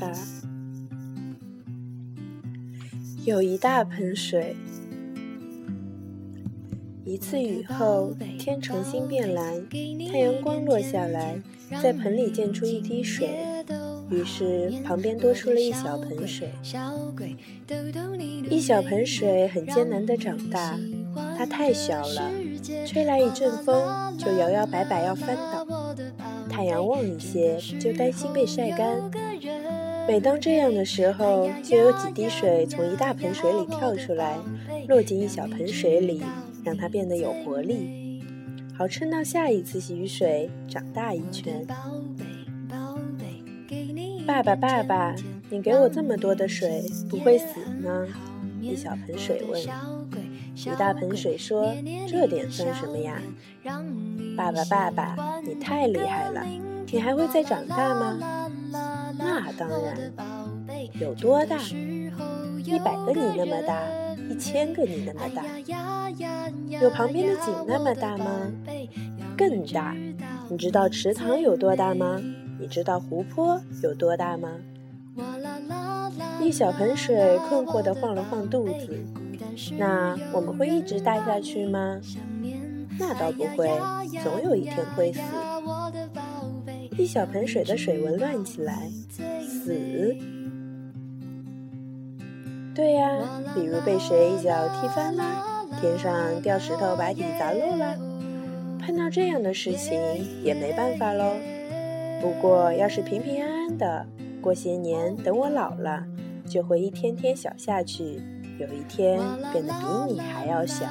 爸。有一大盆水。一次雨后，天重新变蓝，太阳光落下来，在盆里溅出一滴水，于是旁边多出了一小盆水。一小盆水很艰难地长大，它太小了，吹来一阵风就摇摇摆摆要翻倒，太阳旺一些就担心被晒干。每当这样的时候，就有几滴水从一大盆水里跳出来，落进一小盆水里，让它变得有活力，好撑到下一次雨水长大一圈。爸爸，爸爸，你给我这么多的水，不会死吗？一小盆水问。一大盆水说：“这点算什么呀？”爸爸，爸爸，你太厉害了，你还会再长大吗？那当然，有多大？一百个你那么大，一千个你那么大，有旁边的井那么大吗？更大。你知道池塘有多大吗？你知道湖泊有多大吗？一小盆水困惑地晃了晃肚子。那我们会一直大下去吗？那倒不会，总有一天会死。一小盆水的水纹乱起来，死。对呀，比如被谁一脚踢翻了，天上掉石头把底砸漏了，碰到这样的事情也没办法喽。不过要是平平安安的过些年，等我老了，就会一天天小下去，有一天变得比你还要小，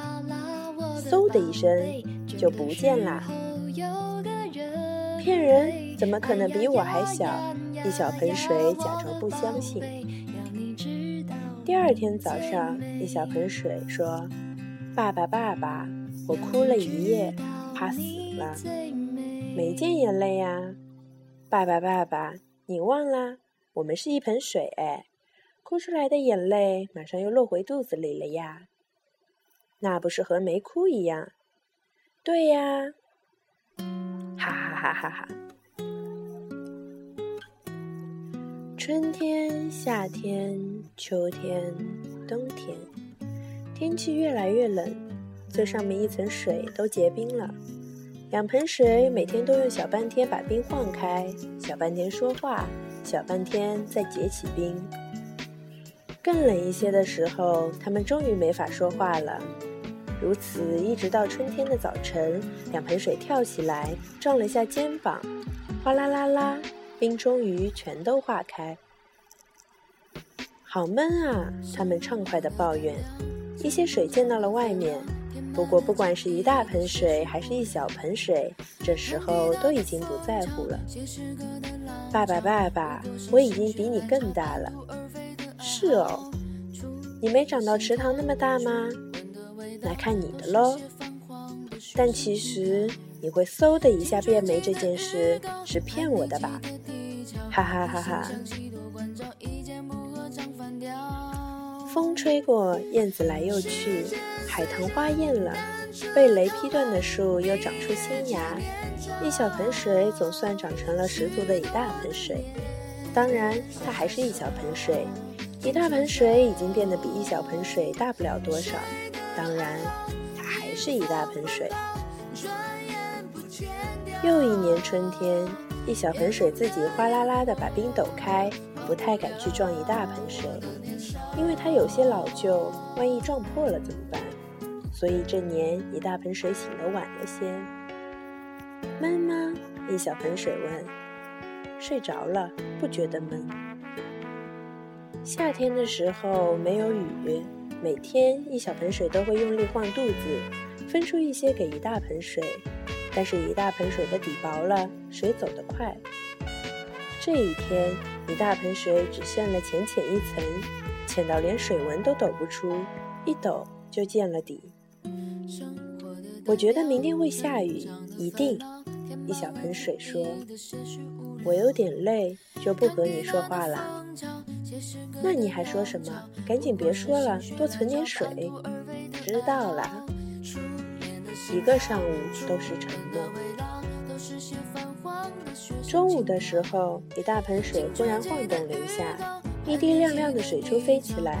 嗖的一声就不见啦。骗人！怎么可能比我还小？一小盆水假装不相信。第二天早上，一小盆水说：“爸爸，爸爸，我哭了一夜，怕死了，没见眼泪呀。”爸爸，爸爸，你忘了，我们是一盆水哎，哭出来的眼泪马上又落回肚子里了呀。那不是和没哭一样？对呀。哈哈哈哈哈！春天、夏天、秋天、冬天，天气越来越冷，最上面一层水都结冰了。两盆水每天都用小半天把冰晃开，小半天说话，小半天再结起冰。更冷一些的时候，它们终于没法说话了。如此一直到春天的早晨，两盆水跳起来，撞了下肩膀，哗啦啦啦，冰终于全都化开。好闷啊！他们畅快地抱怨。一些水溅到了外面，不过不管是一大盆水还是一小盆水，这时候都已经不在乎了。爸爸，爸爸，我已经比你更大了。是哦，你没长到池塘那么大吗？那看你的喽，但其实你会嗖的一下变没这件事是骗我的吧？哈哈哈哈！风吹过，燕子来又去，海棠花艳了，被雷劈断的树又长出新芽，一小盆水总算长成了十足的一大盆水。当然，它还是一小盆水，一大盆水已经变得比一小盆水大不了多少。当然，它还是一大盆水。又一年春天，一小盆水自己哗啦啦的把冰抖开，不太敢去撞一大盆水，因为它有些老旧，万一撞破了怎么办？所以这年一大盆水醒得晚了些。闷吗？一小盆水问。睡着了，不觉得闷。夏天的时候没有雨。每天一小盆水都会用力晃肚子，分出一些给一大盆水，但是一大盆水的底薄了，水走得快。这一天，一大盆水只陷了浅浅一层，浅到连水纹都抖不出，一抖就见了底。我觉得明天会下雨，一定。一小盆水说：“我有点累，就不和你说话了。”那你还说什么？赶紧别说了，多存点水。知道了。一个上午都是沉默。中午的时候，一大盆水忽然晃动了一下，一滴亮亮的水珠飞起来。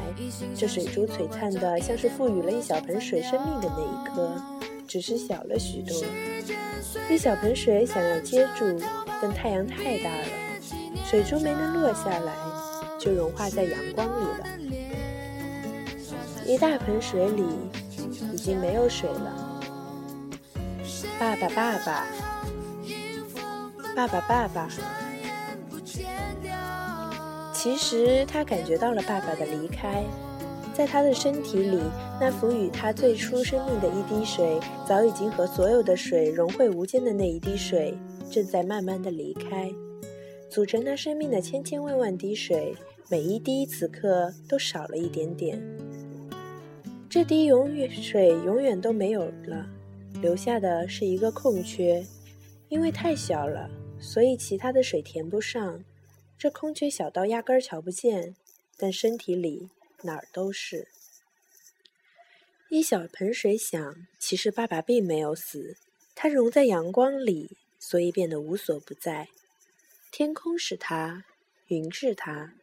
这水珠璀璨的，像是赋予了一小盆水生命的那一刻，只是小了许多。一小盆水想要接住，但太阳太大了，水珠没能落下来，就融化在阳光里了。一大盆水里已经没有水了。爸爸，爸爸，爸爸，爸爸。其实他感觉到了爸爸的离开，在他的身体里，那赋予他最初生命的一滴水，早已经和所有的水融汇无间的那一滴水，正在慢慢的离开，组成他生命的千千万万滴水，每一滴此刻都少了一点点。这滴永远水永远都没有了。留下的是一个空缺，因为太小了，所以其他的水填不上。这空缺小到压根儿瞧不见，但身体里哪儿都是。一小盆水想，其实爸爸并没有死，他融在阳光里，所以变得无所不在。天空是他，云是他，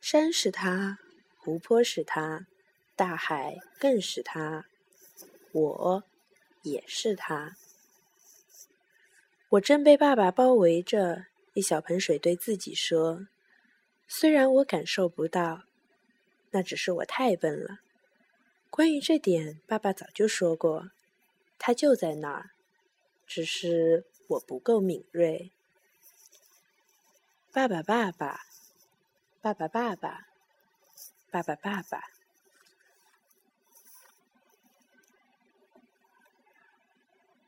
山是他，湖泊是他，大海更是他，我。也是他。我正被爸爸包围着，一小盆水对自己说：“虽然我感受不到，那只是我太笨了。关于这点，爸爸早就说过，他就在那儿，只是我不够敏锐。”爸爸，爸爸，爸爸，爸爸，爸爸，爸爸。